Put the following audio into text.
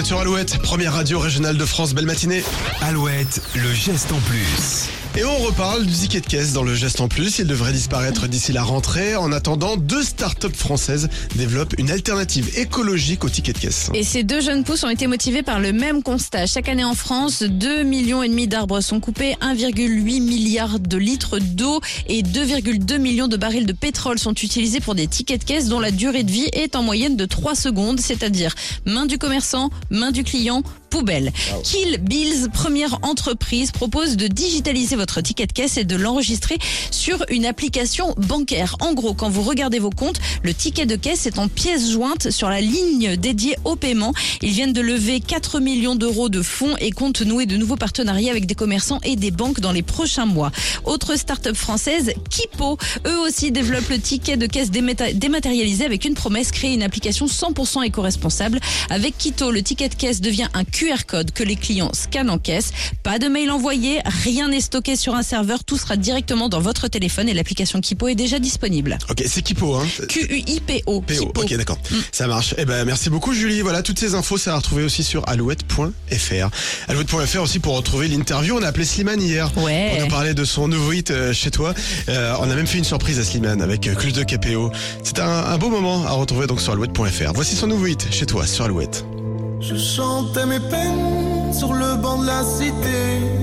êtes sur Alouette, première radio régionale de France, belle matinée. Alouette, le geste en plus. Et on reparle du ticket de caisse dans le geste en plus. Il devrait disparaître d'ici la rentrée. En attendant, deux startups françaises développent une alternative écologique au ticket de caisse. Et ces deux jeunes pousses ont été motivées par le même constat. Chaque année en France, 2 millions et demi d'arbres sont coupés, 1,8 milliard de litres d'eau et 2,2 millions de barils de pétrole sont utilisés pour des tickets de caisse dont la durée de vie est en moyenne de 3 secondes, c'est-à-dire main du commerçant, main du client, poubelle. Kill Bills, première entreprise, propose de digitaliser votre ticket de caisse et de l'enregistrer sur une application bancaire. En gros, quand vous regardez vos comptes, le ticket de caisse est en pièce jointe sur la ligne dédiée au paiement. Ils viennent de lever 4 millions d'euros de fonds et comptent nouer de nouveaux partenariats avec des commerçants et des banques dans les prochains mois. Autre start-up française, Kipo, eux aussi développent le ticket de caisse démata- dématérialisé avec une promesse, créer une application 100% éco-responsable. Avec Kito, le ticket de caisse devient un QR code que les clients scannent en caisse. Pas de mail envoyé, rien n'est stocké sur un serveur, tout sera directement dans votre téléphone et l'application Kipo est déjà disponible. Ok, c'est Kipo, hein Q-U-I-P-O. PO. Kipo. Ok, d'accord. Ça marche. Eh ben, merci beaucoup, Julie. Voilà, toutes ces infos, c'est à retrouver aussi sur alouette.fr. Alouette.fr aussi pour retrouver l'interview. On a appelé Slimane hier. Ouais. On a parlé de son nouveau hit euh, chez toi. Euh, on a même fait une surprise à Slimane avec euh, de KPO. C'était un, un beau moment à retrouver donc sur alouette.fr. Voici son nouveau hit chez toi sur Alouette. Je chantais mes peines sur le banc de la cité.